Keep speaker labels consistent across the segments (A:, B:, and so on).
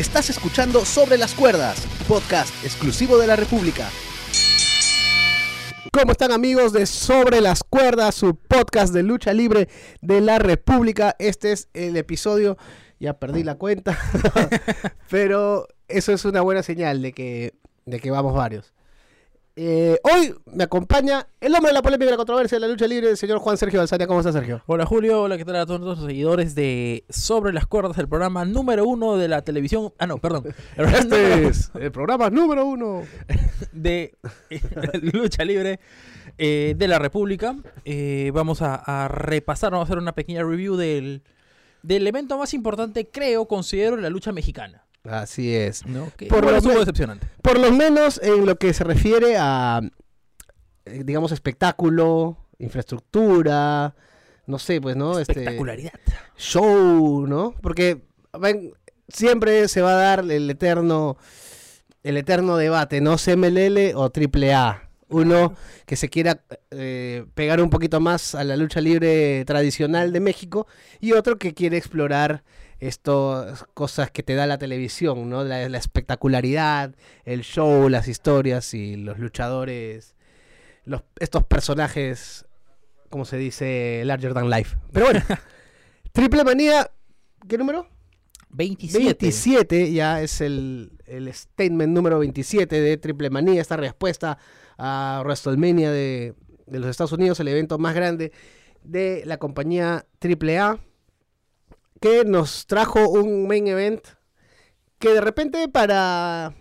A: Estás escuchando Sobre las Cuerdas, podcast exclusivo de la República. ¿Cómo están amigos de Sobre las Cuerdas, su podcast de lucha libre de la República? Este es el episodio, ya perdí la cuenta, pero eso es una buena señal de que, de que vamos varios. Eh, hoy me acompaña el hombre de la polémica y la controversia de la lucha libre, el señor Juan Sergio Balsania. ¿Cómo está, Sergio?
B: Hola Julio, hola, ¿qué tal a todos nuestros seguidores de Sobre las Cuerdas, el programa número uno de la televisión. Ah, no, perdón. El
A: Este es el programa número uno.
B: de lucha libre eh, de la República. Eh, vamos a, a repasar, vamos a hacer una pequeña review del, del evento más importante, creo, considero, en la lucha mexicana.
A: Así es.
B: ¿no? Que
A: Por lo
B: decepcionante.
A: Por lo menos en lo que se refiere a, eh, digamos, espectáculo, infraestructura, no sé, pues, ¿no? Este,
B: Espectacularidad.
A: show, ¿no? Porque ven, siempre se va a dar el eterno, el eterno debate, ¿no? CMLL o AAA. Uno que se quiera eh, pegar un poquito más a la lucha libre tradicional de México y otro que quiere explorar estas cosas que te da la televisión, ¿no? La, la espectacularidad, el show, las historias y los luchadores, los, estos personajes, como se dice, larger than life. Pero bueno, Triple Manía, ¿qué número?
B: 27.
A: 27, ya es el, el statement número 27 de Triple Manía, esta respuesta a WrestleMania de, de los Estados Unidos, el evento más grande de la compañía AAA, que nos trajo un main event que de repente para,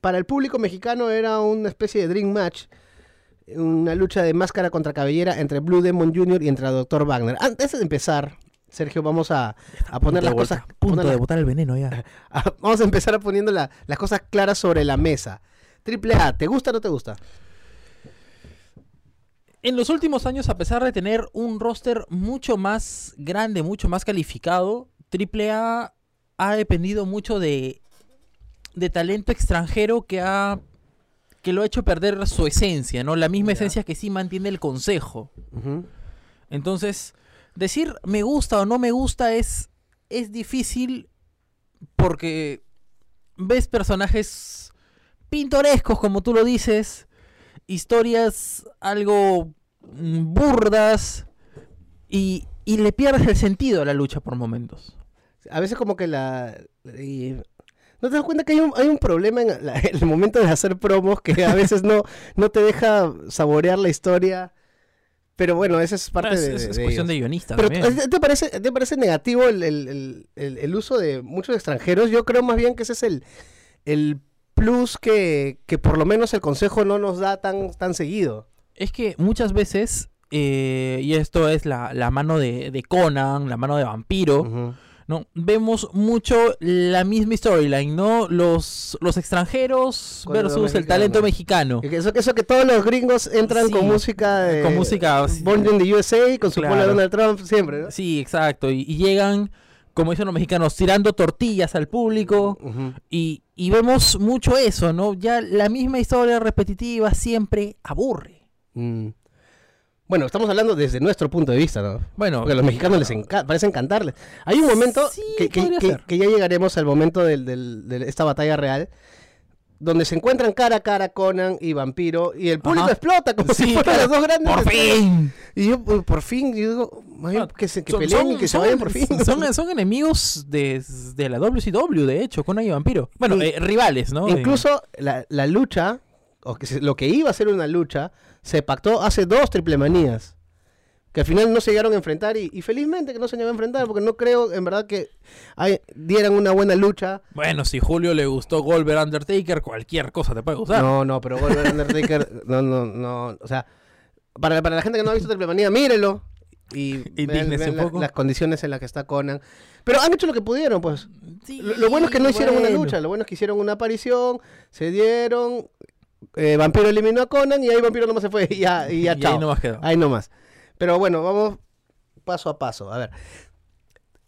A: para el público mexicano era una especie de dream match, una lucha de máscara contra cabellera entre Blue Demon Jr. y entre el Dr. Wagner. Antes de empezar, Sergio, vamos a, a poner las cosas...
B: Punto de botar el veneno ya.
A: Vamos a empezar a poniendo la- las cosas claras sobre la mesa. Triple A, ¿te gusta o no te gusta?
B: En los últimos años, a pesar de tener un roster mucho más grande, mucho más calificado, AAA ha dependido mucho de, de talento extranjero que ha que lo ha hecho perder su esencia, ¿no? La misma esencia que sí mantiene el consejo. Entonces, decir me gusta o no me gusta es, es difícil porque ves personajes pintorescos, como tú lo dices, historias algo mm, burdas y, y le pierdes el sentido a la lucha por momentos.
A: A veces como que la... y- ¿No te das cuenta que hay un, hay un problema en, la- en el momento de hacer promos que a veces no, no te deja saborear la historia? Pero bueno, esa es parte
B: es,
A: de,
B: es-
A: de
B: cuestión
A: ellos.
B: de guionista
A: Pero
B: también.
A: ¿te, parece, ¿te parece negativo el, el- el- el- el uso de muchos extranjeros? Yo creo más bien que ese es el, el plus que, que por lo menos el consejo no nos da tan, tan seguido.
B: Es que muchas veces, eh, y esto es la, la mano de, de Conan, la mano de Vampiro. ¿no? Vemos mucho la misma storyline, ¿no? Los, los extranjeros versus el talento mexicano.
A: Eso, eso que todos los gringos entran
B: Sí,
A: con música de,
B: con música,
A: Born in the USA, con su
B: Claro.
A: de Donald Trump, siempre, ¿no?
B: Sí, exacto. Y, y llegan, como dicen los mexicanos, tirando tortillas al público. Y, y vemos mucho eso, ¿no? Ya la misma historia repetitiva siempre aburre.
A: Mm. Bueno, estamos hablando desde nuestro punto de vista, ¿no?
B: Bueno,
A: Porque a los mexicanos les enca- parece encantarles. Hay un momento
B: Sí,
A: que, que- ya llegaremos al momento del- del- de esta batalla real, donde se encuentran cara a cara Conan y Vampiro, y el público
B: Ajá.
A: explota como si fueran los dos grandes.
B: ¡Por fin!
A: Y yo, pues, por fin, yo digo, que, se, que
B: Son-
A: peleen y
B: son-
A: que se vayan por fin.
B: Son, son enemigos de, de la WCW, de hecho, Conan y Vampiro. Bueno,
A: Y-
B: eh, rivales, ¿no?
A: Incluso la, la lucha, o que se- lo que iba a ser una lucha, se pactó hace dos triple manías. Que al final no se llegaron a enfrentar y, y felizmente que no se llegaron a enfrentar, porque no creo en verdad que hay- dieran una buena lucha.
B: Bueno, si Julio le gustó Goldberg Undertaker, cualquier cosa te puede gustar.
A: No, no, pero Goldberg Undertaker, no, no, no. O sea, para, para la gente que no ha visto triple manía, mírelo. Y vean, vean
B: un
A: la-
B: poco.
A: las condiciones en las que está Conan. Pero han hecho lo que pudieron, pues.
B: Sí,
A: Lo, lo bueno es que no hicieron una lucha, lo bueno es que hicieron una aparición, se dieron, eh, Vampiro eliminó a Conan y ahí Vampiro nomás se fue y ya, y ya
B: Y
A: chao.
B: ahí nomás quedó.
A: Ahí nomás. Pero bueno, vamos paso a paso. A ver.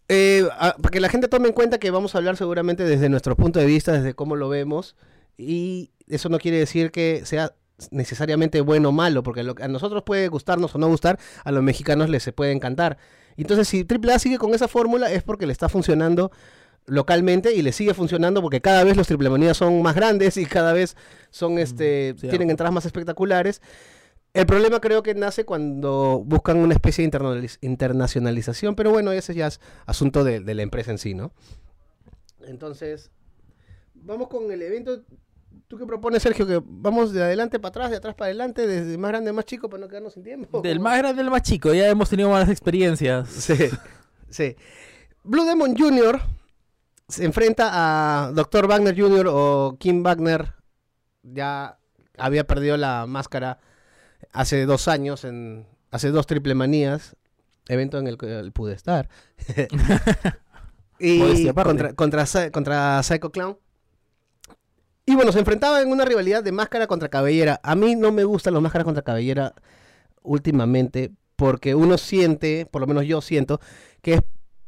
A: Eh, a- para que la gente tome en cuenta que vamos a hablar seguramente desde nuestro punto de vista, desde cómo lo vemos. Y eso no quiere decir que sea necesariamente bueno o malo, porque lo que a nosotros puede gustarnos o no gustar, a los mexicanos les se puede encantar. Entonces, si AAA sigue con esa fórmula es porque le está funcionando localmente y le sigue funcionando porque cada vez los triple manías son más grandes y cada vez son este tienen entradas más espectaculares. El problema creo que nace cuando buscan una especie de internacionalización, pero bueno, ese ya es asunto de, de la empresa en sí, ¿no? Entonces, vamos con el evento. ¿Tú qué propones, Sergio? ¿Que vamos de adelante para atrás, de atrás para adelante, desde más grande a más chico para no quedarnos sin tiempo?
B: Del más grande al más chico, ya hemos tenido malas experiencias.
A: Sí, sí. Blue Demon Jr. se enfrenta a Dr. Wagner Jr. o Kim Wagner. Ya había perdido la máscara hace dos años, en, hace dos triple manías, evento en el que él pude estar. y contra, contra Psycho Clown. Y bueno, se enfrentaba en una rivalidad de máscara contra cabellera. A mí no me gustan las máscaras contra cabellera últimamente porque uno siente, por lo menos yo siento, que es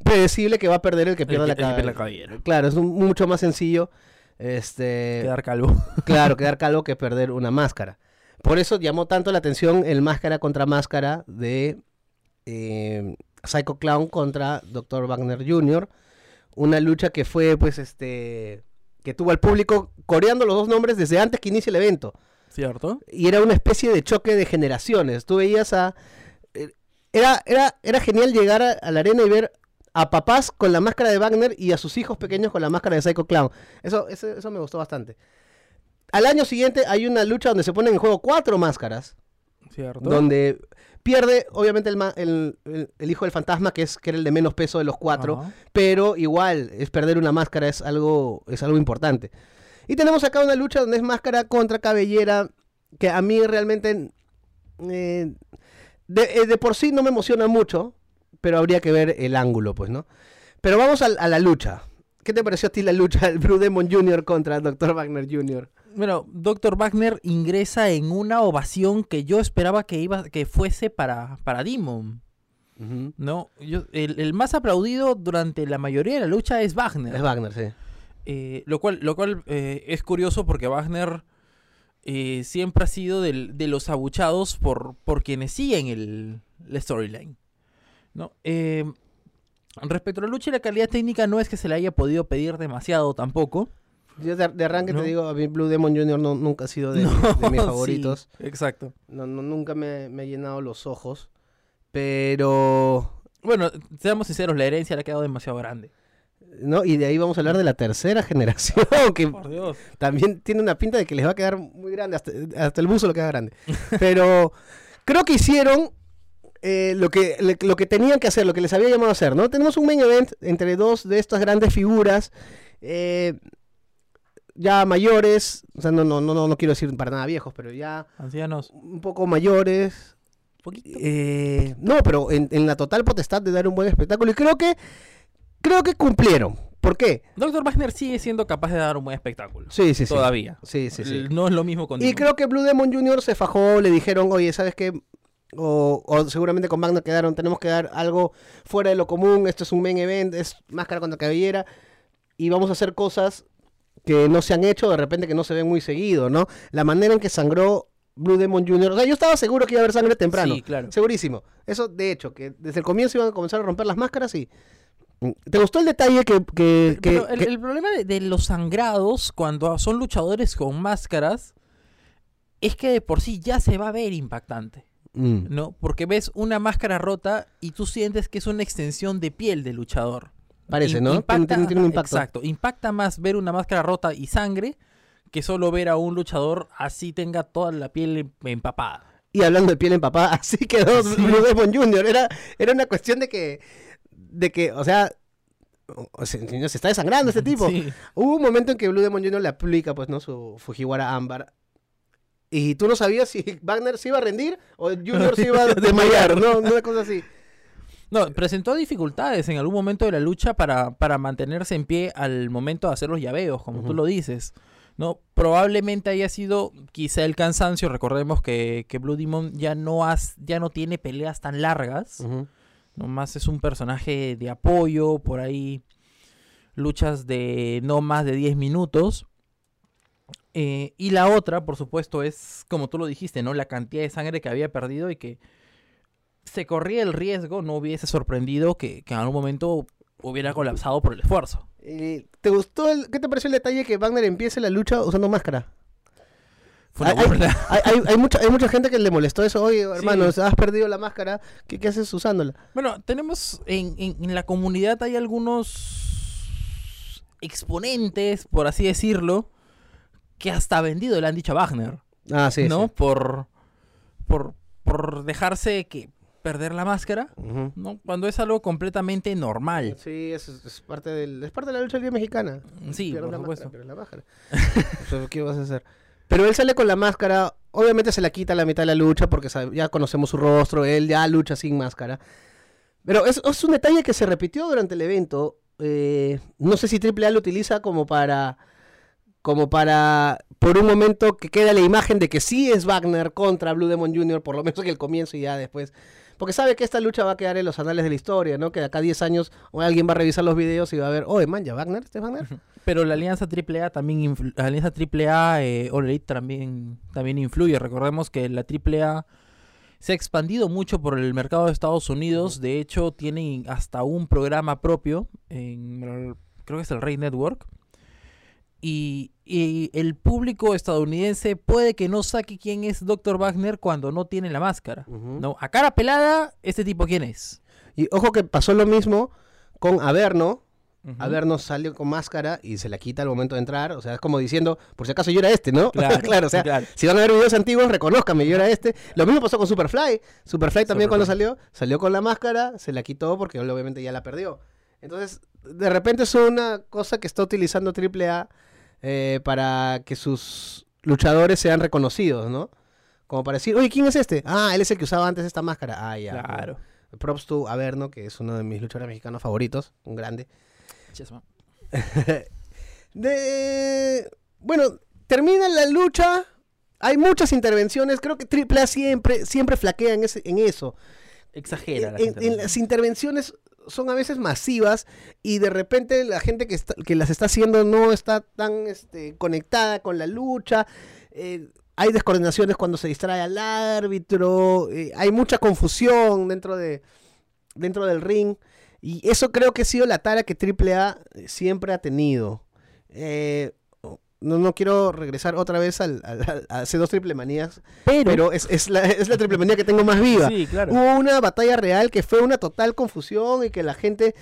A: predecible que va a perder el que pierda
B: El
A: la,
B: cabellera.
A: Claro, es un- mucho más sencillo este
B: Quedar calvo.
A: claro, quedar calvo que perder una máscara. Por eso llamó tanto la atención el máscara contra máscara de eh, Psycho Clown contra Dr. Wagner Jr. Una lucha que fue, pues, este, que tuvo al público coreando los dos nombres desde antes que inicie el evento.
B: ¿Cierto?
A: Y era una especie de choque de generaciones. Tú veías a... eh, Era, era, era genial llegar a, a la arena y ver a papás con la máscara de Wagner y a sus hijos pequeños con la máscara de Psycho Clown. Eso, eso, eso me gustó bastante. Al año siguiente hay una lucha donde se ponen en juego cuatro máscaras.
B: ¿Cierto?
A: Donde pierde, obviamente, el, el- el- el hijo del fantasma, que, es, que era el de menos peso de los cuatro.
B: Ajá.
A: Pero igual, es perder una máscara es algo, es algo importante. Y tenemos acá una lucha donde es máscara contra cabellera, que a mí realmente eh, de, eh, de por sí no me emociona mucho, pero habría que ver el ángulo, pues, ¿no? Pero vamos al- a, la lucha. ¿Qué te pareció a ti la lucha del Blue Demon Jr. contra Dr. Wagner Jr.?
B: Bueno, Dr. Wagner ingresa en una ovación que yo esperaba que iba, que fuese para, para Demon. ¿no? Yo, el, el más aplaudido durante la mayoría de la lucha es Wagner.
A: Es Wagner, sí.
B: Eh, lo cual, lo cual eh, es curioso porque Wagner eh, siempre ha sido del- de los abuchados por, por quienes siguen el, la storyline. ¿no? Eh, respecto a la lucha y la calidad técnica, no es que se le haya podido pedir demasiado tampoco.
A: Yo de, de arranque
B: ¿No?
A: te digo, a mí Blue Demon Jr. no- nunca ha sido de,
B: No,
A: de mis
B: sí,
A: favoritos.
B: exacto.
A: No, no, nunca me, me ha llenado los ojos. Pero
B: Bueno, seamos sinceros, la herencia le ha quedado demasiado grande.
A: ¿no? Y de ahí vamos a hablar de la tercera generación, que
B: Por Dios.
A: también tiene una pinta de que les va a quedar muy grande, hasta, hasta el buzo le queda grande. Pero creo que hicieron eh, lo, que, le- lo que tenían que hacer, lo que les había llamado a hacer, ¿no? Tenemos un main event entre dos de estas grandes figuras, eh, ya mayores, o sea, no, no, no, no, no quiero decir para nada viejos, pero ya
B: Ancianos.
A: un poco mayores,
B: Poquito.
A: eh, no, pero en, en la total potestad de dar un buen espectáculo. Y creo que creo que cumplieron. ¿Por qué?
B: Dr. Wagner sigue siendo capaz de dar un buen espectáculo.
A: Sí, sí, sí.
B: Todavía.
A: Sí, sí, sí.
B: No es lo mismo con
A: Y
B: Demon.
A: creo que Blue Demon Jr. se fajó, le dijeron, oye, ¿sabes qué? O, o seguramente con Wagner quedaron, tenemos que dar algo fuera de lo común, esto es un main event, es máscara contra cabellera, y vamos a hacer cosas que no se han hecho, de repente que no se ven muy seguido, ¿no? La manera en que sangró Blue Demon Jr., o sea, yo estaba seguro que iba a haber sangre temprano.
B: Sí, claro.
A: Segurísimo. Eso, de hecho, que desde el comienzo iban a comenzar a romper las máscaras y... ¿Te gustó el detalle que... que- que-
B: Pero el,
A: que-
B: el problema de, de los sangrados cuando son luchadores con máscaras es que de por sí ya se va a ver impactante,
A: Mm.
B: ¿no? Porque ves una máscara rota y tú sientes que es una extensión de piel del luchador.
A: Parece, ¿no? Tiene- tiene- tiene un
B: ajá,
A: impacto.
B: Exacto. Impacta más ver una máscara rota y sangre que solo ver a un luchador así tenga toda la piel em- empapada.
A: Y hablando de piel empapada, así quedó
B: Sí.
A: Blue Demon Jr. Era, era una cuestión de que, de que, o sea, se está desangrando este tipo.
B: Sí.
A: Hubo un momento en que Blue Demon Jr. le aplica, pues, ¿no? Su Fujiwara Ámbar. Y tú no sabías si Wagner se iba a rendir o Junior se iba a desmayar, ¿no? Una cosa así.
B: No, presentó dificultades en algún momento de la lucha para, para mantenerse en pie al momento de hacer los llaveos, como tú lo dices. ¿no? Probablemente haya sido quizá el cansancio. Recordemos que, que Blue Demon ya no, has, ya no tiene peleas tan largas.
A: Ujú.
B: Nomás es un personaje de apoyo, por ahí luchas de no más de 10 minutos. Eh, y la otra, por supuesto, es, como tú lo dijiste, ¿no? La cantidad de sangre que había perdido y que se corría el riesgo, no hubiese sorprendido que, que en algún momento hubiera colapsado por el esfuerzo.
A: Eh, ¿Te gustó? El, ¿Qué te pareció el detalle que Wagner empiece la lucha usando máscara?
B: Fue una
A: hay,
B: burla.
A: hay, hay- hay mucha, hay mucha gente que le molestó eso. Oye, hermano, has perdido la máscara. ¿Qué, qué haces usándola?
B: Bueno, tenemos en, en- en la comunidad hay algunos exponentes, por así decirlo, que hasta vendido le han dicho a Wagner,
A: Ah, sí.
B: ¿no?
A: sí.
B: Por, por, por dejarse que perder la máscara. ¿no? Cuando es algo completamente normal.
A: Sí, es, es parte del, es parte de la lucha libre mexicana.
B: Sí,
A: Pierdes
B: por supuesto.
A: máscara, pierdes la máscara. O sea, ¿Qué vas a hacer? Pero él sale con la máscara, obviamente se la quita a la mitad de la lucha porque sabe- ya conocemos su rostro, él ya lucha sin máscara. Pero es, es un detalle que se repitió durante el evento. eh, no sé si AAA lo utiliza como para, como para, por un momento que queda la imagen de que sí es Wagner contra Blue Demon Jr., por lo menos en el comienzo y ya después. Porque sabe que esta lucha va a quedar en los anales de la historia, ¿no? Que de acá a 10 años alguien va a revisar los videos y va a ver, oye, man, ya Wagner, ¿este es Wagner?
B: Pero la alianza AAA también, la alianza AAA eh, All Elite también, también influye. Recordemos que la AAA se ha expandido mucho por el mercado de Estados Unidos. De hecho, tienen hasta un programa propio en, creo que es el Rey Network. Y, y el público estadounidense puede que no saque quién es Dr. Wagner cuando no tiene la máscara. No, a cara pelada, ¿este tipo quién es?
A: Y ojo que pasó lo mismo con Averno. Averno salió con máscara y se la quita al momento de entrar. O sea, es como diciendo, por si acaso yo era este, ¿no?
B: Claro,
A: o sea,
B: claro.
A: si van a ver videos antiguos, reconózcame, yo era este. Lo mismo pasó con Superfly. Superfly también cuando salió, salió con la máscara, se la quitó porque él obviamente ya la perdió. Entonces, de repente es una cosa que está utilizando AAA eh, para que sus luchadores sean reconocidos, ¿no? Como para decir, oye, ¿quién es este? Ah, él es el que usaba antes esta máscara. Ah, ya.
B: Claro.
A: Props to Averno, que es uno de mis luchadores mexicanos favoritos, un grande.
B: Chesma.
A: de bueno, termina la lucha. Hay muchas intervenciones. Creo que AAA siempre, siempre flaquea en, ese- en eso.
B: Exagera. la
A: En,
B: gente,
A: en las intervenciones son a veces masivas y de repente la gente que, está- que las está haciendo no está tan este, conectada con la lucha. eh, hay descoordinaciones cuando se distrae al árbitro. eh, hay mucha confusión dentro, de, dentro del ring. Y eso creo que ha sido la tara que AAA siempre ha tenido. Eh, no, no quiero regresar otra vez al, al- a hace dos triple manías,
B: Pero,
A: pero es, es la, es la triple manía que tengo más viva.
B: sí, claro.
A: Hubo una batalla real que fue una total confusión y que la gente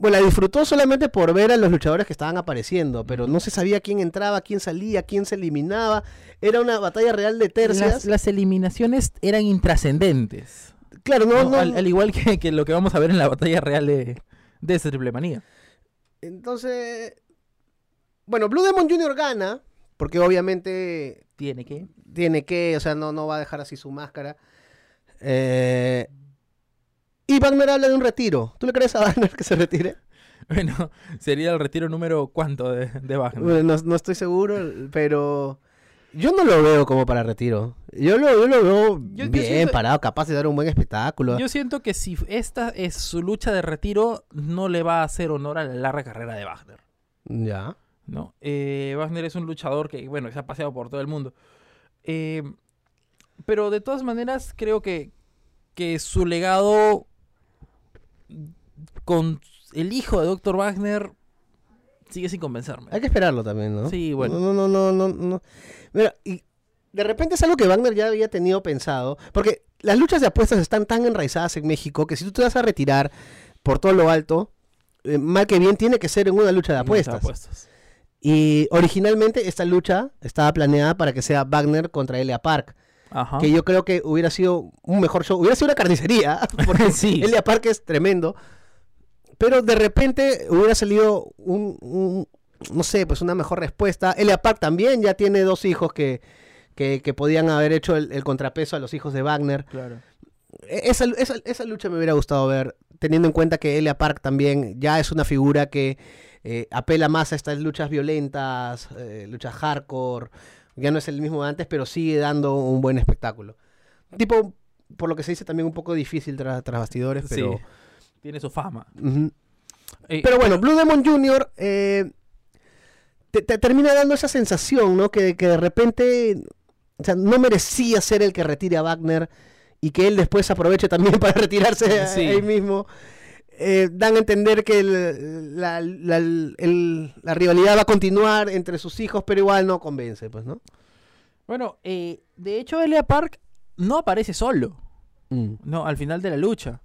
A: bueno, la disfrutó solamente por ver a los luchadores que estaban apareciendo, pero no se sabía quién entraba, quién salía, quién se eliminaba. Era una batalla real de tercias.
B: Las, las eliminaciones eran intrascendentes.
A: Claro, no,
B: ¿no?
A: no.
B: Al, al igual que, que lo que vamos a ver en la batalla real de, de esa triple manía.
A: Entonces, bueno, Blue Demon Jr. gana, porque obviamente
B: Tiene que.
A: tiene que, o sea, no, no va a dejar así su máscara. Eh, y Wagner habla de un retiro. ¿Tú le crees a Wagner que se retire?
B: Bueno, sería el retiro número cuánto de, de Wagner.
A: Bueno, no, no estoy seguro, pero yo no lo veo como para retiro. Yo lo, yo lo veo
B: Yo- yo
A: bien
B: siento-
A: parado, capaz de dar un buen espectáculo.
B: Yo siento que si esta es su lucha de retiro, no le va a hacer honor a la larga carrera de Wagner.
A: Ya.
B: ¿No? Eh, Wagner es un luchador que, bueno, se ha paseado por todo el mundo. Eh, pero de todas maneras, creo que, que su legado con el hijo de Dr. Wagner sigue sin convencerme.
A: Hay que esperarlo también, ¿no?
B: Sí, bueno.
A: No, no, no, no, no. Mira, y de repente es algo que Wagner ya había tenido pensado, porque las luchas de apuestas están tan enraizadas en México que si tú te vas a retirar por todo lo alto, eh, mal que bien tiene que ser en una lucha de
B: Muchas
A: apuestas. Y originalmente esta lucha estaba planeada para que sea Wagner contra Elia Park,
B: Ajá.
A: que yo creo que hubiera sido un mejor show, hubiera sido una carnicería, porque
B: Sí.
A: Elia Park es tremendo, pero de repente hubiera salido un, un- no sé, pues una mejor respuesta. Elia Park también ya tiene dos hijos que, que, que podían haber hecho el, el contrapeso a los hijos de Wagner.
B: Claro.
A: E- Esa, esa, esa lucha me hubiera gustado ver, teniendo en cuenta que Elia Park también ya es una figura que eh, apela más a estas luchas violentas, eh, luchas hardcore. Ya no es el mismo de antes, pero sigue dando un buen espectáculo. Tipo, por lo que se dice, también un poco difícil tras, tras bastidores, pero.
B: Sí. Tiene su fama. Eh,
A: Pero bueno, Blue Demon Jr. te, te termina dando esa sensación, ¿no? Que, que de repente o sea, no merecía ser el que retire a Wagner y que él después aproveche también para retirarse
B: Sí.
A: ahí mismo. Eh, dan a entender que el- la, la- el- la rivalidad va a continuar entre sus hijos, pero igual no convence, pues, ¿no?
B: Bueno, eh, de hecho, Elia Park no aparece solo, no, al final de la lucha.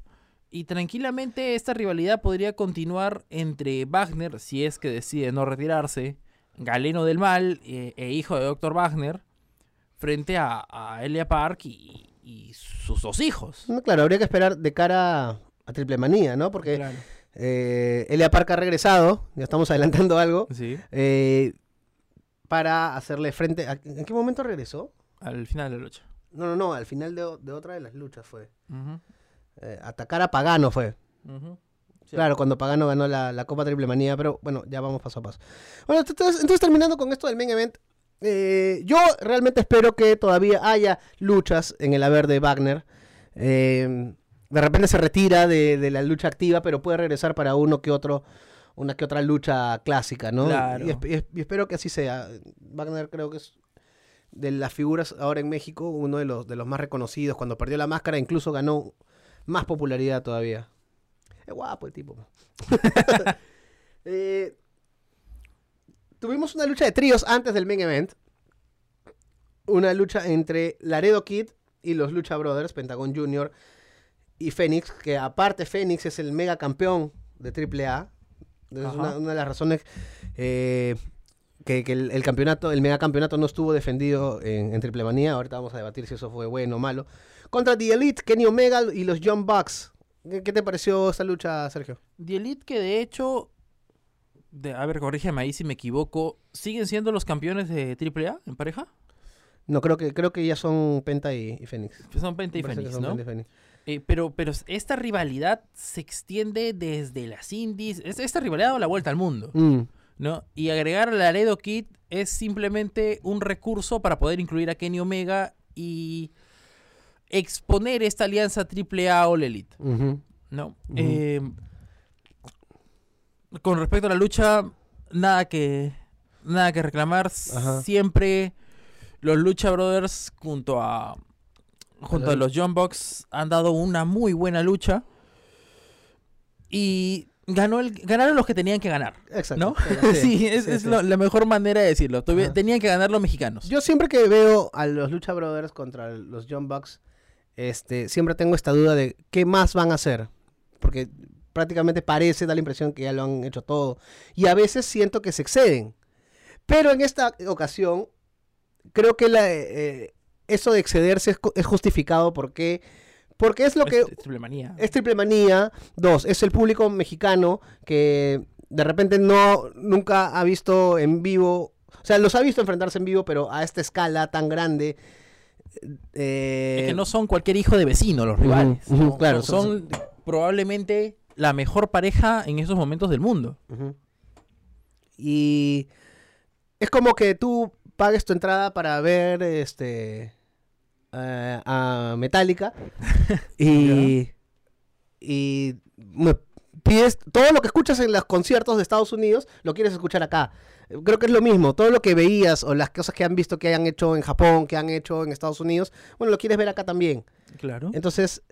B: Y tranquilamente esta rivalidad podría continuar entre Wagner, si es que decide no retirarse, Galeno del Mal eh, e hijo de Dr. Wagner, frente a, a Elia Park y, y sus dos hijos.
A: No, claro, habría que esperar de cara a, Triple Manía, ¿no? Porque
B: Claro.
A: eh, Elia Park ha regresado, ya estamos adelantando algo,
B: Sí,
A: eh, para hacerle frente... a- ¿En qué momento regresó?
B: al final de la lucha.
A: No, no, no, al final de, otra de las luchas fue. Eh, atacar a Pagano fue.
B: Sí.
A: Claro, cuando Pagano ganó la, la Copa Triple Manía, pero bueno, ya vamos paso a paso. Bueno, entonces, entonces terminando con esto del main event, eh, yo realmente espero que todavía haya luchas en el haber de Wagner. Eh, de repente se retira de, de la lucha activa, pero puede regresar para uno que otro, una que otra lucha clásica, ¿no?
B: Claro.
A: Y, esp- y esp- y espero que así sea. Wagner creo que es de las figuras ahora en México, uno de los, de los más reconocidos. Cuando perdió la máscara, incluso ganó más popularidad todavía. Es guapo el tipo. Eh, tuvimos una lucha de tríos antes del main event. Una lucha entre Laredo Kid y los Lucha Brothers, Pentagon Jr. y Fénix, que aparte Fénix es el mega campeón de AAA. Es una, una de las razones eh, que, que el, el campeonato, el mega campeonato no estuvo defendido en, en Triple Manía. Ahorita vamos a debatir si eso fue bueno o malo. Contra The Elite, Kenny Omega y los Young Bucks. ¿Qué, qué te pareció esta lucha, Sergio?
B: The Elite que de hecho, de, a ver, corrígeme ahí si me equivoco, ¿siguen siendo los campeones de AAA en pareja?
A: No, creo que, creo que ya son Penta y, y Fénix.
B: Son Penta y Fénix.
A: Penta y Fénix.
B: Eh, pero, pero esta rivalidad se extiende desde las indies. Es- Esta rivalidad ha dado la vuelta al mundo,
A: Mm,
B: ¿no? Y agregar a Laredo Kid es simplemente un recurso para poder incluir a Kenny Omega y exponer esta alianza AAA All Elite. ¿no? Eh, con respecto a la lucha, nada que, nada que reclamar.
A: Ajá.
B: Siempre los Lucha Brothers junto a junto a
A: los-
B: John Box han dado una muy buena lucha y ganó el, ganaron los que tenían que ganar,
A: Exacto.
B: sí, es,
A: sí,
B: es
A: sí.
B: lo- la mejor manera de decirlo. Tenían que ganar los mexicanos.
A: Yo siempre que veo a los Lucha Brothers contra los John Bucks, este, siempre tengo esta duda de qué más van a hacer. Porque prácticamente parece, da la impresión que ya lo han hecho todo. Y a veces siento que se exceden. Pero en esta ocasión, creo que la, eh, eso de excederse es, es justificado porque, porque es lo que
B: Es triple manía.
A: es triple manía. Dos, es el público mexicano que de repente no nunca ha visto en vivo. O sea, los ha visto enfrentarse en vivo, pero a esta escala tan grande. eh,
B: Es que no son cualquier hijo de vecino los rivales.
A: claro,
B: son, son probablemente la mejor pareja en esos momentos del mundo.
A: Y es como que tú pagues tu entrada para ver este eh, a Metallica y, y me pides todo lo que escuchas en los conciertos de Estados Unidos lo quieres escuchar acá. Creo que es lo mismo, todo lo que veías o las cosas que han visto que hayan hecho en Japón, que han hecho en Estados Unidos, bueno, lo quieres ver acá también.
B: Claro.
A: Entonces,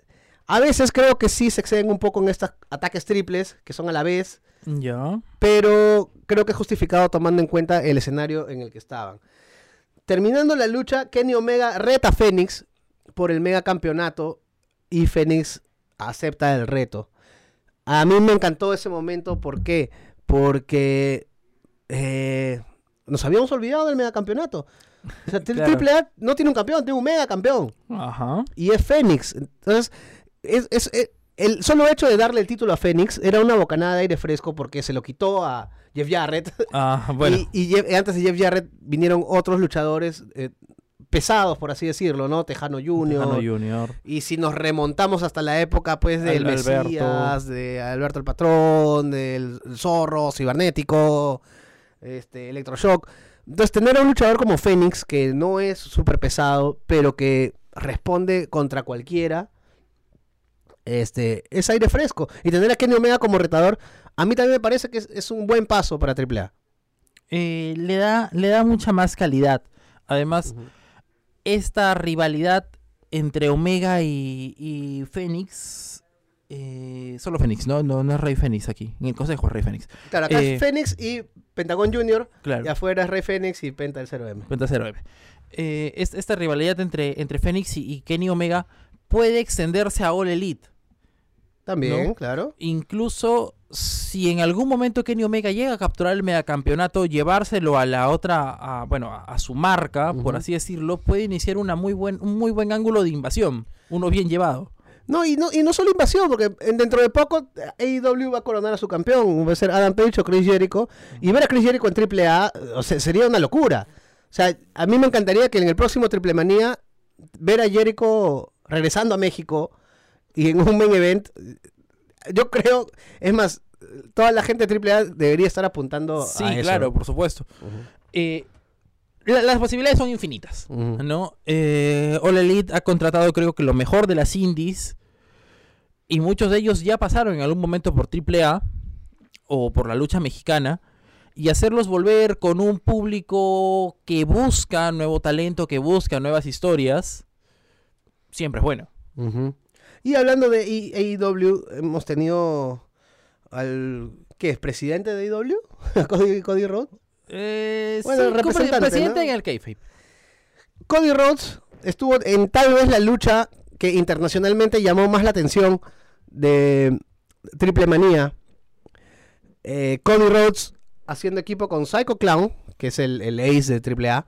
A: a veces creo que sí se exceden un poco en estos ataques triples, que son a la vez,
B: Ya.
A: pero creo que es justificado tomando en cuenta el escenario en el que estaban. Terminando la lucha, Kenny Omega reta a Fénix por el mega campeonato y Fénix acepta el reto. A mí me encantó ese momento, ¿por qué? Porque eh, nos habíamos olvidado del mega campeonato. O sea,
B: Claro.
A: Triple A no tiene un campeón, tiene un mega campeón
B: Ajá.
A: y es Fénix. Entonces, es, es- eh, el solo hecho de darle el título a Fénix era una bocanada de aire fresco porque se lo quitó a Jeff Jarrett.
B: Ah, bueno.
A: Y, y Jeff- antes de Jeff Jarrett vinieron otros luchadores eh, pesados, por así decirlo, ¿no? Tejano Jr.
B: Tejano Junior.
A: Y si nos remontamos hasta la época, pues, del
B: Al- Alberto.
A: Mesías, de Alberto el Patrón, del Zorro, Cibernético, este, Electroshock. Entonces, tener a un luchador como Fénix, que no es súper pesado, pero que responde contra cualquiera, este, es aire fresco. Y tener a Kenny Omega como retador, a mí también me parece que es, es un buen paso para AAA.
B: Eh, le, da, le da mucha más calidad. Además, esta rivalidad entre Omega y, y Fénix eh, solo Fénix, ¿no? ¿no? No es Rey Fénix aquí. En el consejo es Rey Fénix.
A: Claro, acá
B: Eh,
A: es Fénix y Pentagón Junior.
B: Claro.
A: Y afuera es Rey Fénix y Penta el 0M.
B: Cuenta 0M. Eh, es- esta rivalidad entre, entre Fénix y, y Kenny Omega puede extenderse a All Elite.
A: También,
B: ¿No?
A: claro.
B: Incluso si en algún momento Kenny Omega llega a capturar el megacampeonato, llevárselo a la otra, a, bueno, a, a su marca, por así decirlo, puede iniciar una muy buen, un muy buen ángulo de invasión. Uno bien llevado.
A: No, y no, y no solo invasión, porque en- dentro de poco AEW va a coronar a su campeón. Va a ser Adam Page o Chris Jericho. Y ver a Chris Jericho en AAA o sea, sería una locura. O sea, a mí me encantaría que en el próximo Triple Manía ver a Jericho regresando a México y en un main event. Yo creo, es más, toda la gente de AAA debería estar apuntando
B: Sí,
A: a eso.
B: claro, por supuesto. Eh, la- las posibilidades son infinitas.
A: Ujú.
B: ¿no? Eh, All Elite ha contratado creo que lo mejor de las indies y muchos de ellos ya pasaron en algún momento por AAA o por la lucha mexicana y hacerlos volver con un público que busca nuevo talento, que busca nuevas historias, siempre es bueno.
A: Y hablando de AEW, hemos tenido al. ¿Qué es? ¿Presidente de AEW? Cody, Cody Rhodes.
B: Eh,
A: Bueno,
B: sí,
A: representante,
B: presidente
A: ¿no?
B: en el kayfabe.
A: Cody Rhodes estuvo en tal vez la lucha que internacionalmente llamó más la atención de Triple Manía. Eh, Cody Rhodes haciendo equipo con Psycho Clown, que es el, el ace de Triple A,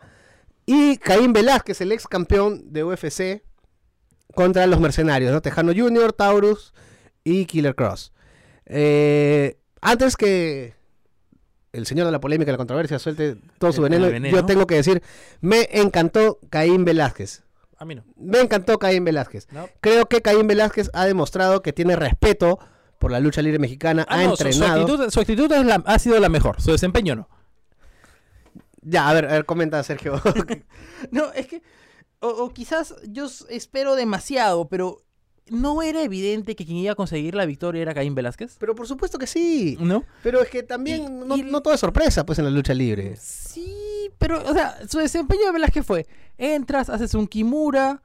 A: y Caín Velázquez, el ex campeón de UFC, contra los mercenarios, ¿no? Tejano Jr., Taurus y Killer Cross. Eh, antes que el señor de la polémica y la controversia suelte todo su veneno,
B: veneno.
A: yo tengo que decir, me encantó Caín Velázquez.
B: A mí no.
A: Me encantó Caín Velázquez.
B: No.
A: Creo que Caín Velázquez ha demostrado que tiene respeto por la lucha libre mexicana,
B: Ah,
A: ha
B: no, su- su,
A: entrenado.
B: actitud, su actitud es la- ha sido la mejor, su desempeño no.
A: Ya, a ver, a ver, comenta Sergio.
B: No, es que. O, o quizás yo espero demasiado, pero ¿no era evidente que quien iba a conseguir la victoria era Caín Velázquez?
A: Pero por supuesto que sí.
B: ¿No?
A: Pero es que también
B: Y-
A: no,
B: y-
A: no todo es sorpresa, pues, en la lucha libre.
B: Sí, pero, o sea, su desempeño de Velázquez fue: entras, haces un Kimura,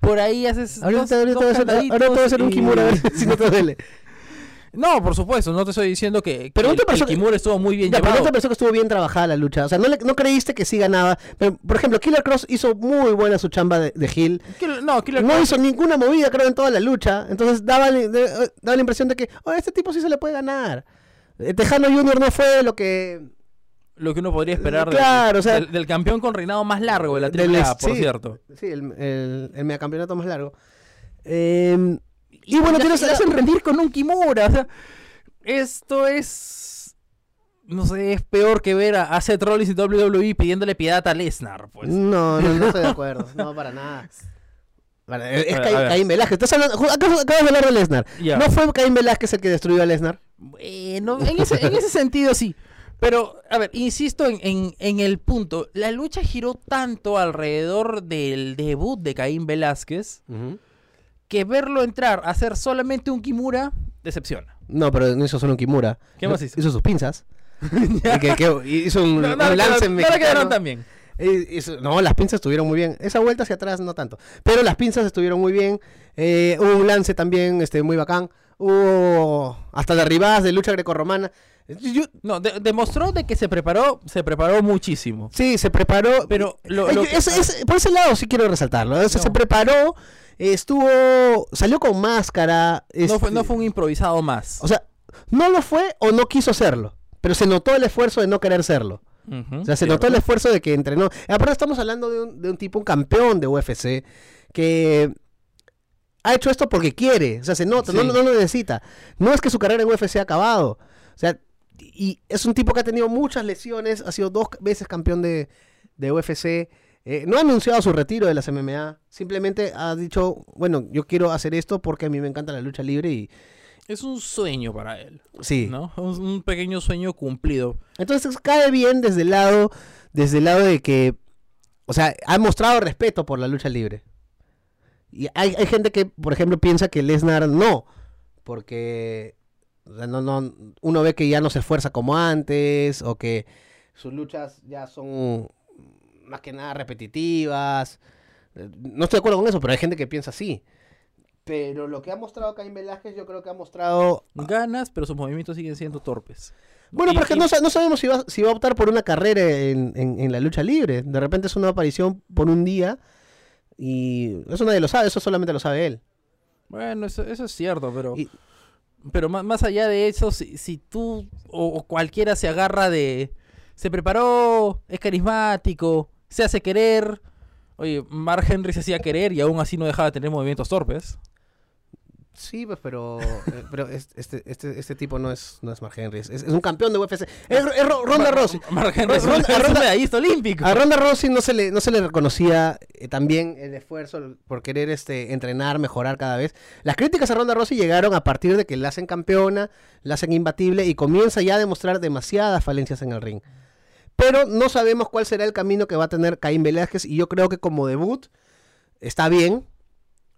B: por ahí haces.
A: Ahorita,
B: dos-
A: ahorita
B: dos
A: voy a hacer,
B: candaditos
A: ahorita voy a hacer un Kimura a ver si no te duele.
B: No, por supuesto, no te estoy diciendo que,
A: Pero
B: que
A: no
B: el,
A: te pareció
B: el
A: que-
B: estuvo muy bien
A: Ya, pero
B: llevado.
A: no te que estuvo bien trabajada la lucha. O sea, no, le- no creíste que sí ganaba. Pero, por ejemplo, Killer Cross hizo muy buena su chamba de, de Hill.
B: Killer- no, Killer
A: No
B: Cross-
A: hizo ninguna movida, creo, en toda la lucha. Entonces daba, de- eh, daba la impresión de que, oh, este tipo sí se le puede ganar. Eh, Tejano Jr. no fue lo que.
B: lo que uno podría esperar del-
A: Claro, o sea-
B: del, del campeón con reinado más largo de la
A: del-
B: AAA, por
A: sí,
B: cierto.
A: Sí, el, el, el megacampeonato más largo. Eh, y, bueno,
B: la-
A: tienes
B: le hacen rendir con un Kimura. O sea, esto es. No sé, es peor que ver a, a Seth Rollins y WWE pidiéndole piedad a Lesnar. Pues.
A: No, no, no estoy de acuerdo. No, para nada. Es Caín, Velázquez. Estás hablando, acabas, acabas de hablar de Lesnar. ¿No fue Caín Velázquez el que destruyó a Lesnar?
B: Bueno, en ese, en ese sentido sí. Pero, a ver, insisto en, en- en el punto. La lucha giró tanto alrededor del debut de Caín Velázquez que verlo entrar a hacer solamente un Kimura decepciona.
A: No, pero no hizo solo un Kimura.
B: ¿Qué más hizo?
A: Hizo sus pinzas. Y que- que hizo un,
B: No,
A: un
B: no
A: lance
B: quedaron, no
A: hizo- no, las pinzas estuvieron muy bien. Esa vuelta hacia atrás no tanto. Pero las pinzas estuvieron muy bien. Eh, hubo un lance también este, muy bacán. Hubo hasta derribadas de lucha grecorromana. Yo-
B: No, de- demostró de que se preparó, se preparó muchísimo.
A: sí, se preparó.
B: Pero lo- que-
A: ese- por ese lado sí quiero resaltarlo. O sea,
B: No.
A: Se preparó, estuvo, salió con máscara.
B: No fue,
A: este,
B: no fue un improvisado más.
A: O sea, no lo fue o no quiso serlo. Pero se notó el esfuerzo de no querer serlo. O sea, se
B: cierto.
A: notó el esfuerzo de que entrenó. Aparte estamos hablando de un, de un tipo, un campeón de UFC, que ha hecho esto porque quiere. O sea, se nota, no, no lo necesita. No es que su carrera en UFC ha acabado. O sea, y es un tipo que ha tenido muchas lesiones, ha sido dos veces campeón de, de UFC. Eh, no ha anunciado su retiro de las MMA. Simplemente ha dicho, bueno, yo quiero hacer esto porque a mí me encanta la lucha libre y
B: Es un sueño para él,
A: sí.
B: ¿no? Un, pequeño sueño cumplido.
A: Entonces cae bien desde el lado, desde el lado de que, o sea, ha mostrado respeto por la lucha libre. Y hay, hay gente que, por ejemplo, piensa que Lesnar no, porque o sea, no, no, uno ve que ya no se esfuerza como antes, o que sus luchas ya son más que nada repetitivas. Eh, No estoy de acuerdo con eso, pero hay gente que piensa así. Pero lo que ha mostrado Caín Velázquez, yo creo que ha mostrado.
B: Ganas, pero sus movimientos siguen siendo torpes.
A: Bueno,
B: Y-
A: porque
B: y-
A: no, no sabemos si va, si va a optar por una carrera en, en- en la lucha libre. De repente es una aparición por un día. Y eso nadie lo sabe, eso solamente lo sabe él.
B: Bueno, eso, eso es cierto, pero...
A: Y-
B: Pero más, más allá de eso, si, si tú o, o cualquiera se agarra de... Se preparó, es carismático, se hace querer... Oye, Mark Henry se hacía querer y aún así no dejaba de tener movimientos torpes.
A: Sí, pues, pero, eh, pero es- este, este, este tipo no es, no es Mark Henry, es, es un campeón de UFC. Es, es Ro- Ronda.
B: Mark Henry es un,
A: Ronda-
B: es un
A: Ronda-
B: medallista olímpico.
A: A Ronda Rousey no se le, no se le reconocía eh, también el esfuerzo por querer este, entrenar, mejorar cada vez. Las críticas a Ronda Rousey llegaron a partir de que la hacen campeona, la hacen imbatible y comienza ya a demostrar demasiadas falencias en el ring. Pero no sabemos cuál será el camino que va a tener Caín Velázquez y yo creo que como debut está bien.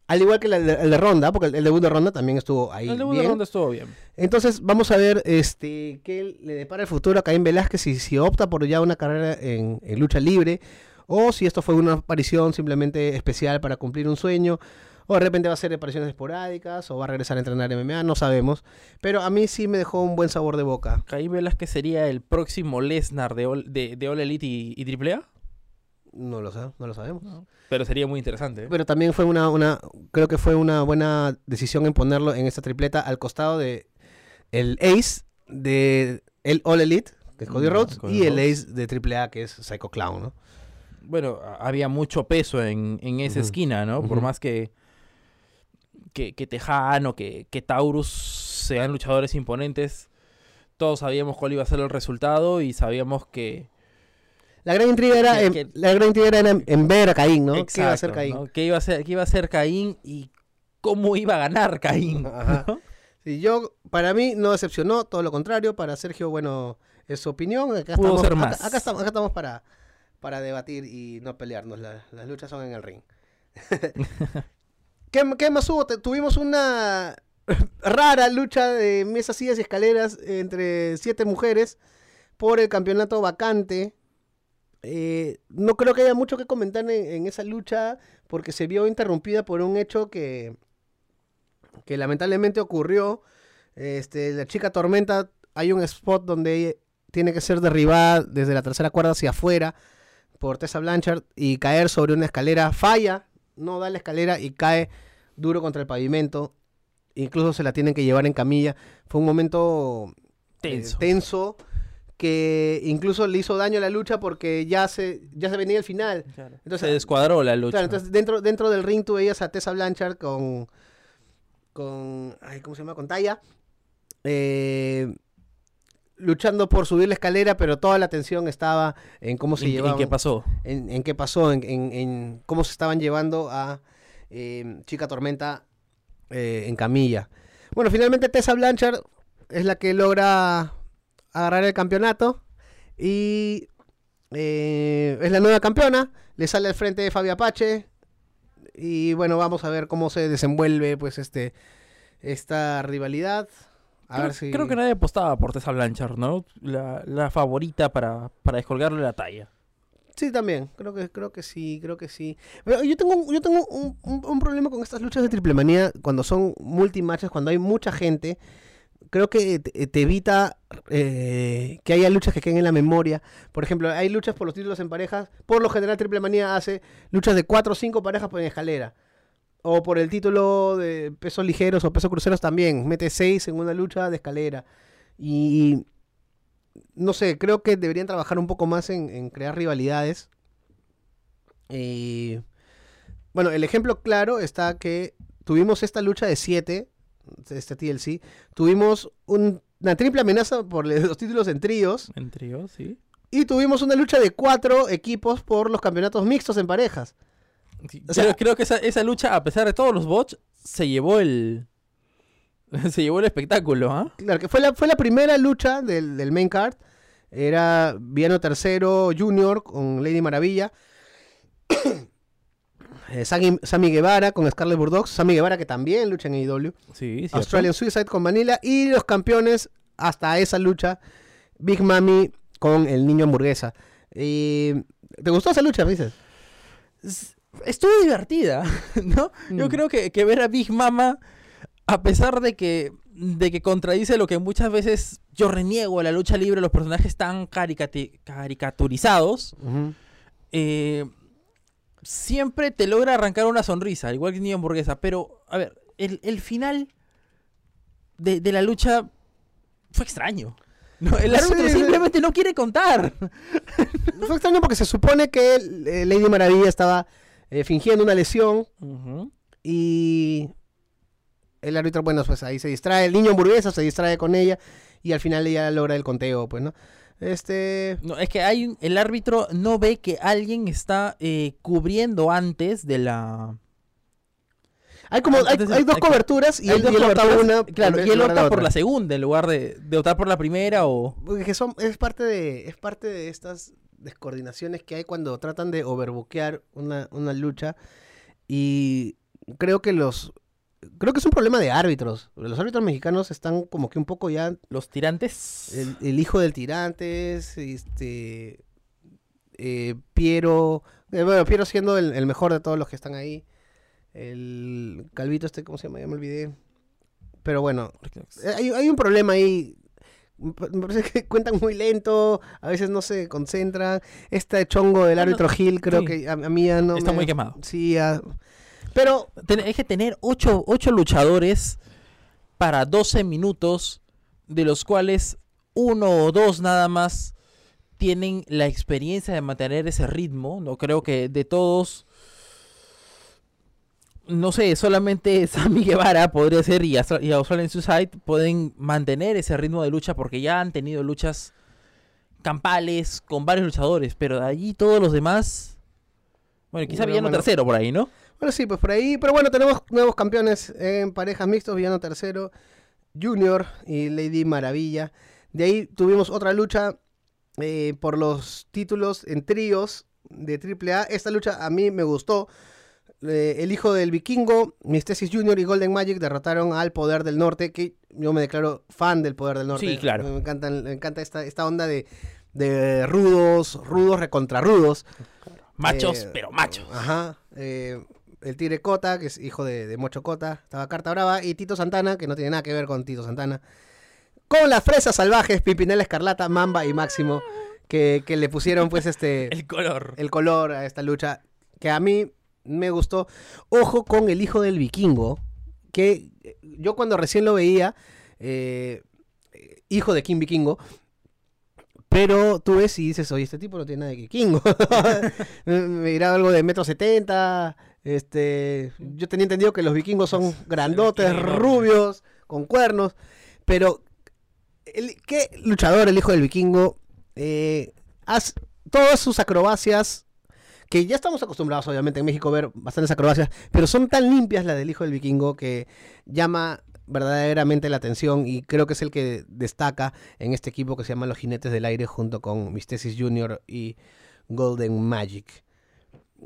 A: Al igual que el de, el de Ronda, porque el, el debut de Ronda también estuvo ahí
B: El debut de
A: bien.
B: ronda estuvo bien.
A: Entonces vamos a ver este qué le depara el futuro a Caín Velázquez si, si opta por ya una carrera en, en lucha libre o si esto fue una aparición simplemente especial para cumplir un sueño o de repente va a ser apariciones esporádicas o va a regresar a entrenar MMA, no sabemos. Pero a mí sí me dejó un buen sabor de boca.
B: Caín Velázquez sería el próximo Lesnar de, All- de, de All Elite y, y AAA.
A: No lo, sé, no lo sabemos.
B: Pero sería muy interesante. ¿eh?
A: Pero también fue una, una, creo que fue una buena decisión en ponerlo en esta tripleta al costado de el Ace de el All Elite, que es Cody
B: Mm,
A: Rhodes,
B: Cody
A: y el. Ace de AAA, que es Psycho Clown, ¿no?
B: Bueno, a- había mucho peso en, en esa esquina, ¿no? Por más que, que, que Tejano, que, que Taurus sean luchadores imponentes, todos sabíamos cuál iba a ser el resultado y sabíamos que...
A: La gran intriga era, en,
B: que-
A: la gran intriga era en, en ver a Caín, ¿no? ¿Qué iba a hacer
B: Exacto,
A: Caín?
B: ¿no? ¿Qué iba a ser, qué iba a ser Caín y cómo iba a ganar Caín? ¿no?
A: Sí, yo, para mí no decepcionó, todo lo contrario. Para Sergio, bueno, es su opinión. Acá
B: Pudo
A: estamos,
B: ser
A: acá-
B: más.
A: Acá, estamos, acá estamos para, para debatir y no pelearnos. La- las luchas son en el ring. ¿Qué, más hubo? Tuvimos una rara lucha de mesas, sillas y escaleras entre siete mujeres por el campeonato vacante. Eh, no creo que haya mucho que comentar en, esa lucha porque se vio interrumpida por un hecho que, que lamentablemente ocurrió. Este, la chica Tormenta, hay un spot donde tiene que ser derribada desde la tercera cuerda hacia afuera por Tessa Blanchard y caer sobre una escalera. Falla, no da la escalera y cae duro contra el pavimento. Incluso se la tienen que llevar en camilla. Fue un momento eh,
B: Tenso.
A: que incluso le hizo daño a la lucha porque ya se, ya se venía el final. Entonces,
B: Se descuadró la lucha.
A: Claro, entonces dentro, dentro del ring tú veías a Tessa Blanchard con. con. Ay, ¿cómo se llama? Con Taya. eh, luchando por subir la escalera, pero toda la atención estaba en cómo se
B: ¿Y- y
A: llevaban.
B: qué pasó?
A: En, en qué pasó, en, en- en cómo se estaban llevando a eh, Chica Tormenta eh, en camilla. Bueno, finalmente Tessa Blanchard es la que logra agarrar el campeonato y eh, es la nueva campeona. Le sale al frente de Fabio Apache y bueno, vamos a ver cómo se desenvuelve pues este esta rivalidad. A
B: creo,
A: ver si
B: creo que nadie apostaba por Tessa Blanchard, ¿no? La, la favorita para, para descolgarle la talla.
A: Sí, también. Creo que, creo que sí, creo que sí. Pero yo tengo, un- yo tengo un, un- un problema con estas luchas de triple manía cuando son multimatches, cuando hay mucha gente. Creo que te, te evita eh, que haya luchas que queden en la memoria. Por ejemplo, hay luchas por los títulos en parejas. Por lo general, Triple Manía hace luchas de cuatro o cinco parejas por en escalera. O por el título de pesos ligeros o pesos cruceros también. Mete seis en una lucha de escalera. Y no sé, creo que deberían trabajar un poco más en, en crear rivalidades. Y bueno, el ejemplo claro está que tuvimos esta lucha de 7, este TLC. Tuvimos un- una triple amenaza por los títulos en tríos.
B: En trío, sí.
A: Y tuvimos una lucha de cuatro equipos por los campeonatos mixtos en parejas.
B: Sí,
A: O
B: creo,
A: sea-
B: creo que esa, esa lucha, a pesar de todos los bots, se llevó el. se llevó el espectáculo, ¿ah?
A: Claro, que fue la, fue la primera lucha del, del main card. Era Viano Tercero Junior con Lady Maravilla. Eh, Sammy, Sammy Guevara con Scarlett Burdox. Sammy Guevara que también lucha en AEW.
B: Sí, sí.
A: Australian Suicide con Manila. Y los campeones hasta esa lucha. Big Mami con el niño hamburguesa. Y, ¿Te gustó esa lucha, dices?
B: Estuvo divertida, ¿no? Yo
A: Mm.
B: creo que, que ver a Big Mama, a pesar de que, de que contradice lo que muchas veces yo reniego a la lucha libre, los personajes tan caricaturizados, eh, siempre te logra arrancar una sonrisa, igual que Niño Hamburguesa. Pero, a ver, el, el final de, de la lucha fue extraño. No, el árbitro
A: Sí,
B: simplemente no quiere contar.
A: Fue extraño porque se supone que eh, Lady Maravilla estaba eh, fingiendo una lesión y el árbitro, bueno, pues ahí se distrae, el niño hamburguesa se distrae con ella y al final ella logra el conteo, pues, ¿no? Este...
B: No, es que hay un- el árbitro no ve que alguien está eh, cubriendo antes de la.
A: Hay como, hay, dos coberturas y él,
B: dos
A: y él opta
B: coberturas,
A: una.
B: Claro, y él opta por la segunda en lugar de, de optar por la primera o.
A: Porque son, es parte de, es parte de estas descoordinaciones que hay cuando tratan de overbookear una, una lucha. Y creo que los. Creo que es un problema de árbitros. Los árbitros mexicanos están como que un poco ya.
B: Los tirantes.
A: El, el hijo del tirantes, este. eh, Piero. eh, bueno, Piero siendo el, el mejor de todos los que están ahí. El Calvito, este, ¿cómo se llama? Ya me olvidé. Pero bueno, eh, Hay, hay un problema ahí. Me pa- me parece que cuentan muy lento, a veces no se concentran. Este chongo del árbitro Gil, creo
B: sí.
A: que a, a mí ya no.
B: Está
A: me-
B: muy quemado.
A: Sí, ya. Pero,
B: Ten- Hay que tener ocho, ocho luchadores para 12 minutos, de los cuales uno o dos nada más tienen la experiencia de mantener ese ritmo. No creo que de todos. No sé, solamente Sammy Guevara podría ser y, Astra- y Australian Suicide pueden mantener ese ritmo de lucha porque ya han tenido luchas campales con varios luchadores, pero de allí todos los demás. Bueno, quizá
A: Bueno,
B: Villano
A: bueno.
B: tercero por ahí, ¿no?
A: bueno, sí, pues por ahí. Pero bueno, tenemos nuevos campeones en parejas mixtos: Villano Tercero, Junior y Lady Maravilla. De ahí tuvimos otra lucha eh, por los títulos en tríos de AAA. Esta lucha a mí me gustó. Eh, el hijo del vikingo, Mistesis Jr. y Golden Magic derrotaron al Poder del Norte, que yo me declaro fan del Poder del Norte.
B: Sí, claro.
A: Me, encantan- me encanta esta, esta onda de, de rudos, rudos recontra rudos.
B: Machos,
A: Eh,
B: pero machos.
A: Ajá. eh, el Tigre Cota, que es hijo de, de Mocho Cota, estaba Carta Brava, y Tito Santana, que no tiene nada que ver con Tito Santana. Con las fresas salvajes, Pimpinela Escarlata, Mamba y Máximo, que, que le pusieron pues este
B: El color.
A: el color a esta lucha, que a mí me gustó. Ojo con el hijo del vikingo, que eh, yo cuando recién lo veía, eh, hijo de King Vikingo, pero tú ves y dices, oye, este tipo no tiene nada de vikingo. me miraba algo de metro setenta, este, yo tenía entendido que los vikingos son grandotes, rubios, con cuernos, pero qué luchador el hijo del vikingo, eh, haz- todas sus acrobacias que ya estamos acostumbrados obviamente en México a ver bastantes acrobacias, pero son tan limpias las del hijo del vikingo que llama verdaderamente la atención y creo que es el que destaca en este equipo que se llama Los Jinetes del Aire junto con Mistesis Jr. y Golden Magic.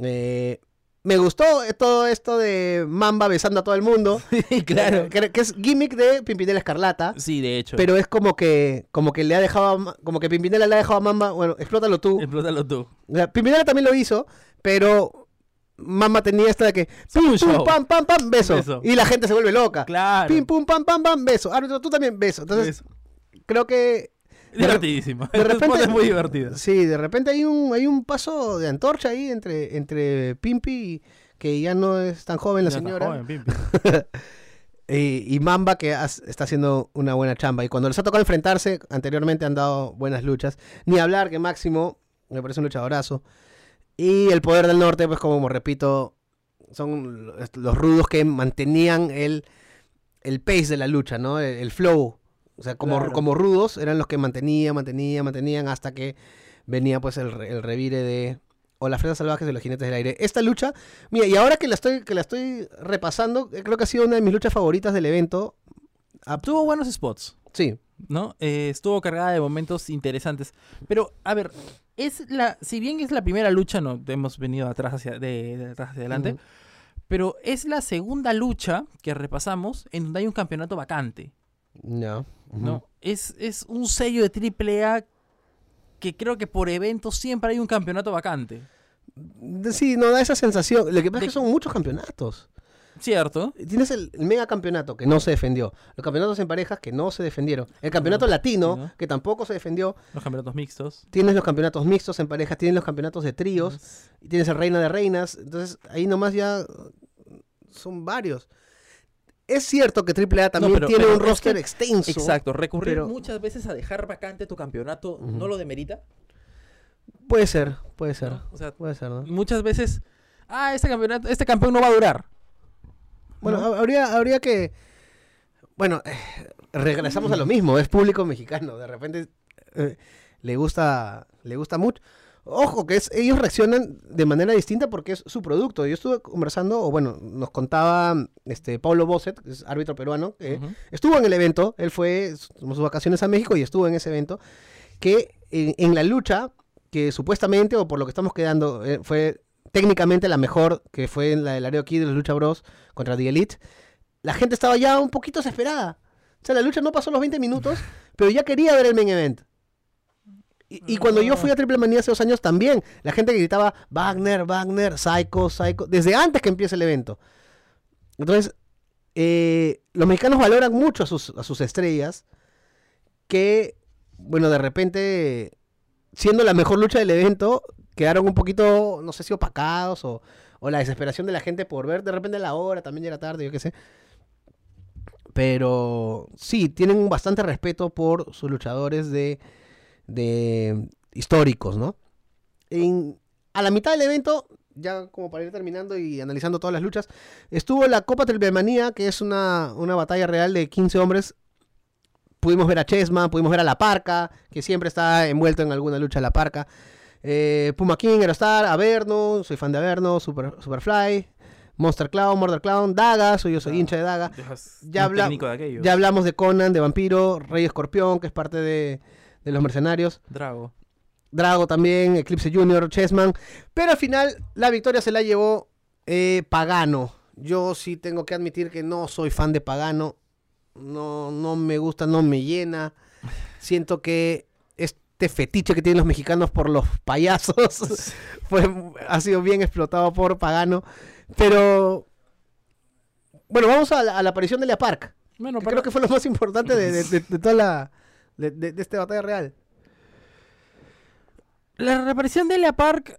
A: Eh, me gustó eh, todo esto de Mamba besando a todo el mundo.
B: Sí, claro.
A: Que, que es gimmick de Pimpinela Escarlata.
B: Sí, de hecho.
A: Pero es como que, como que le ha dejado, a como que Pimpinela le ha dejado a Mamba, bueno, explótalo tú.
B: Explótalo tú.
A: Pimpinela también lo hizo, pero Mamba tenía esta de que
B: Sí,
A: pim,
B: un
A: pum, pam, pam, pam, beso.
B: Beso.
A: Y la gente se vuelve loca.
B: Claro.
A: Pim, pum, pam, pam, pam, beso. Árbitro, tú también beso. Entonces, creo que
B: Divertidísimo.
A: de repente-
B: es muy divertido.
A: sí, de repente hay un, hay un paso de antorcha ahí entre, entre Pimpi, que ya no es tan joven la
B: Ya
A: señora,
B: joven, Pimpi.
A: y, y Mamba, que has- está haciendo una buena chamba. Y cuando les ha tocado enfrentarse, anteriormente han dado buenas luchas. Ni hablar que Máximo, me parece un luchadorazo. Y el Poder del Norte, pues como repito, son los- los rudos que mantenían el, el pace de la lucha, ¿no? El, el flow. O sea, como,
B: Claro.
A: como rudos eran los que mantenían, mantenían, mantenían hasta que venía pues el, el revire de... O las fresas salvajes de los jinetes del aire. Esta lucha, mira, y ahora que la estoy, que la estoy repasando, eh, creo que ha sido una de mis luchas favoritas del evento. Ah,
B: Tuvo buenos spots,
A: Sí.
B: ¿no? Eh, estuvo cargada de momentos interesantes. Pero, a ver, es la. Si bien es la primera lucha, no hemos venido atrás hacia, de, de atrás hacia adelante. Pero es la segunda lucha que repasamos en donde hay un campeonato vacante.
A: No.
B: ¿no? Es, es un sello de AAA que creo que por evento siempre hay un campeonato vacante.
A: Sí, no da esa sensación. Lo que pasa es que son muchos campeonatos.
B: Cierto.
A: Tienes el, el mega campeonato que no se defendió. Los campeonatos en parejas que no se defendieron. El campeonato
B: Mm,
A: latino que tampoco se defendió.
B: Los campeonatos mixtos.
A: Tienes los campeonatos mixtos en parejas, tienes los campeonatos de tríos, y tienes el reina de reinas. Entonces ahí nomás ya son varios. Es cierto que AAA también
B: pero-
A: tiene
B: pero
A: un roster extenso.
B: Exacto. Recurrir
A: pero-
B: muchas veces a dejar vacante tu campeonato no lo demerita.
A: Puede ser, puede ser.
B: ¿no? O sea,
A: Puede ser, ¿no?
B: muchas veces. Ah, este campeonato, este campeón no va a durar.
A: Bueno,
B: ¿no?
A: ha- habría, habría que. Bueno, eh, regresamos a lo mismo, es público mexicano. De repente eh, le gusta. Le gusta mucho. Ojo, que es, ellos reaccionan de manera distinta porque es su producto. Yo estuve conversando, o bueno, nos contaba este Pablo Bosset, que es árbitro peruano, que estuvo en el evento, él fue tomó sus vacaciones a México y estuvo en ese evento, que en, en la lucha, que supuestamente, o por lo que estamos quedando, eh, fue técnicamente la mejor, que fue en la del Laredo Kid de la Lucha Bros contra The Elite, la gente estaba ya un poquito desesperada. O sea, la lucha no pasó los 20 minutos, pero ya quería ver el main event. Y, y cuando yo fui a Triple Manía hace dos años también, la gente gritaba Wagner, Wagner, Psycho, Psycho, desde antes que empiece el evento. Entonces, eh, los mexicanos valoran mucho a sus, a sus estrellas, que, bueno, de repente, siendo la mejor lucha del evento, quedaron un poquito, no sé si opacados o, o la desesperación de la gente por ver de repente la hora, también llega tarde, yo qué sé. Pero sí, tienen bastante respeto por sus luchadores de, de históricos, ¿no? En- a la mitad del evento, ya como para ir terminando y analizando todas las luchas, estuvo la Copa Triplemanía, que es una, una batalla real de 15 hombres. Pudimos ver a Chessman, pudimos ver a La Parca, que siempre está envuelto en alguna lucha La Parca. Eh, Puma King, Aerostar, Averno, soy fan de Averno, Super, Superfly, Monster Clown, Murder Clown, Daga, soy yo soy hincha de Daga. Ya habla-
B: de.
A: Ya hablamos de Conan, de Vampiro, Rey Escorpión, que es parte de, de los mercenarios.
B: Drago.
A: Drago también, Eclipse Junior, Chessman. Pero al final la victoria se la llevó eh, Pagano. Yo sí tengo que admitir que no soy fan de Pagano. No, no me gusta, no me llena. Siento que este fetiche que tienen los mexicanos por los payasos fue, ha sido bien explotado por Pagano. Pero bueno, vamos a la, a la aparición de Lea Park.
B: Bueno,
A: que
B: para-
A: creo que fue lo más importante de, de- de- de toda la de, de- de esta batalla real.
B: La reaparición de Lea Park,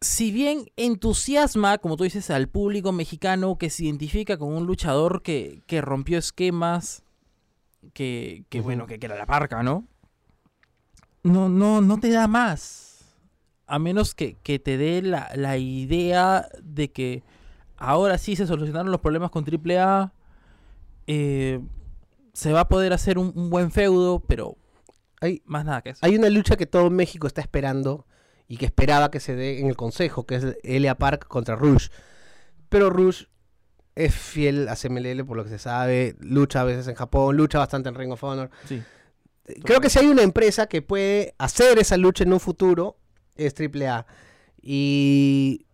B: si bien entusiasma, como tú dices, al público mexicano que se identifica con un luchador que, que rompió esquemas, que, que bueno, que, que era la parca, ¿no? No, no, no te da más. A menos que, que te dé la, la idea de que ahora sí se solucionaron los problemas con AAA. eh, se va a poder hacer un, un buen feudo, pero
A: Hay,
B: más nada que eso.
A: hay una lucha que todo México está esperando y que esperaba que se dé en el consejo, que es Elia Park contra Rush. Pero Rush es fiel a CMLL por lo que se sabe, lucha a veces en Japón, lucha bastante en Ring of Honor.
B: Sí.
A: Creo que si hay una empresa que puede hacer esa lucha en un futuro, es AAA. Y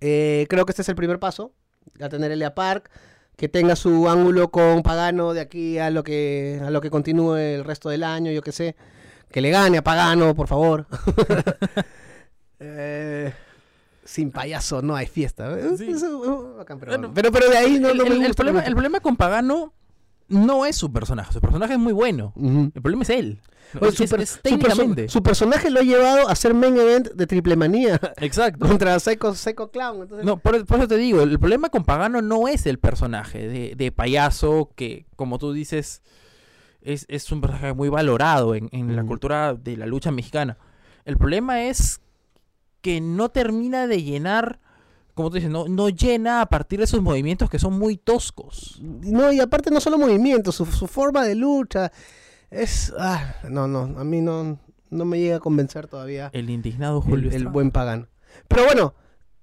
A: eh, creo que este es el primer paso, a tener Elia Park, que tenga su ángulo con Pagano de aquí a lo que a lo que continúe el resto del año, yo qué sé. Que le gane a Pagano, por favor. Eh, sin payaso no hay fiesta. Eh,
B: Sí.
A: eso, bacán, pero,
B: Bueno,
A: pero, pero de ahí no,
B: el,
A: no me
B: el- el
A: gusta
B: problema, el problema con Pagano no es su personaje. Su personaje es muy bueno. El problema es él.
A: Oye, su,
B: es-
A: per-
B: es
A: su perso-
B: técnicamente.
A: su personaje lo ha llevado a ser main event de Triple Manía
B: Exacto.
A: contra Psycho, Psycho Clown. Entonces,
B: No, por, por eso te digo, el problema con Pagano no es el personaje de, de payaso que, como tú dices, es, es un personaje muy valorado en, en la cultura de la lucha mexicana. El problema es que no termina de llenar, como tú dices, no, no llena a partir de sus movimientos que son muy toscos.
A: No, y aparte no solo movimientos, su, su forma de lucha es... ah, no, no, a mí no, no me llega a convencer todavía
B: El indignado
A: el,
B: Julio
A: el
B: Estrada.
A: buen Pagan. Pero bueno,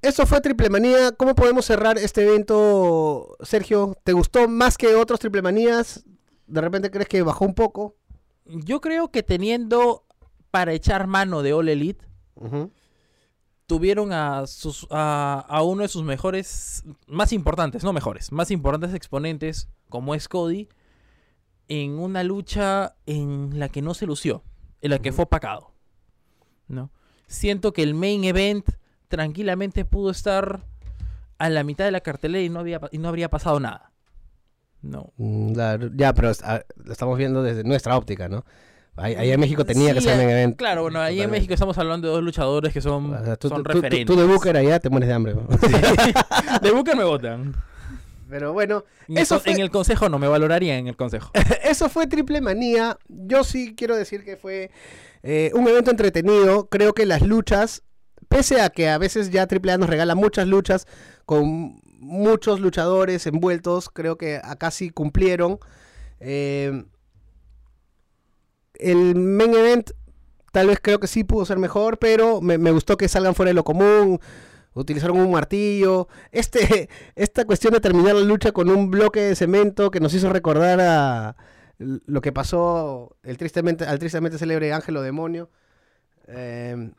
A: eso fue Triple Manía. ¿Cómo podemos cerrar este evento, Sergio? ¿Te gustó más que otros Triple Manías? ¿De repente crees que bajó un poco?
B: Yo creo que teniendo para echar mano de All Elite,
A: Ujú.
B: Tuvieron a, sus, a, a uno de sus mejores, más importantes, no mejores, más importantes exponentes, como es Cody, en una lucha en la que no se lució, en la que fue opacado. ¿no? Siento que el main event tranquilamente pudo estar a la mitad de la cartelera y no, había, y no habría pasado nada. No.
A: Mm, ya, pero lo estamos viendo desde nuestra óptica, ¿no? Ahí, en México tenía que
B: Sí,
A: ser
B: eh,
A: event.
B: Claro, bueno, ahí en. México estamos hablando de dos luchadores que son,
A: O sea, tú,
B: son
A: tú- tú-
B: referentes.
A: tú de Booker allá te mueres de hambre. ¿no?
B: de Booker me votan.
A: Pero bueno,
B: En el,
A: Eso fue-
B: en el consejo no, me valoraría en el consejo.
A: eso fue Triple Manía. Yo sí quiero decir que fue eh, un evento entretenido. Creo que las luchas, pese a que a veces ya Triple A nos regala muchas luchas con muchos luchadores envueltos, creo que acá sí cumplieron. Eh, el main event tal vez creo que sí pudo ser mejor, pero me, gustó que salgan fuera de lo común. Utilizaron un martillo. Este, esta cuestión de terminar la lucha con un bloque de cemento que nos hizo recordar a lo que pasó el tristemente, al tristemente célebre Ángelo Demonio. Eh,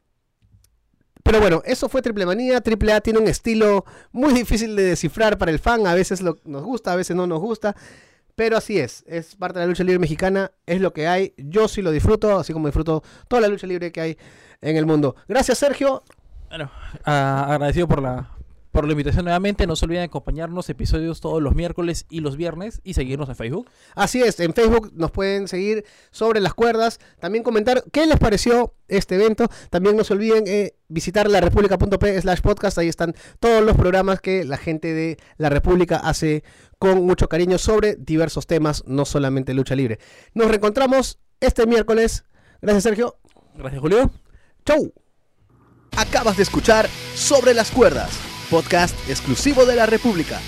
A: pero bueno, eso fue Triple Manía. Triple A tiene un estilo muy difícil de descifrar para el fan. A veces nos gusta, a veces no nos gusta. Pero así es, es parte de la lucha libre mexicana, es lo que hay. Yo sí lo disfruto, así como disfruto toda la lucha libre que hay en el mundo. Gracias, Sergio.
B: Bueno, agradecido por la, por la invitación nuevamente. No se olviden de acompañarnos episodios todos los miércoles y los viernes y seguirnos en Facebook.
A: Así es, en Facebook nos pueden seguir sobre las cuerdas, también comentar qué les pareció este evento. También no se olviden eh, visitar la república.p slash podcast, ahí están todos los programas que la gente de la República hace con mucho cariño sobre diversos temas, no solamente lucha libre. Nos reencontramos este miércoles. Gracias, Sergio.
B: Gracias, Julio.
A: Chau. Acabas de escuchar Sobre las Cuerdas, podcast exclusivo de la República.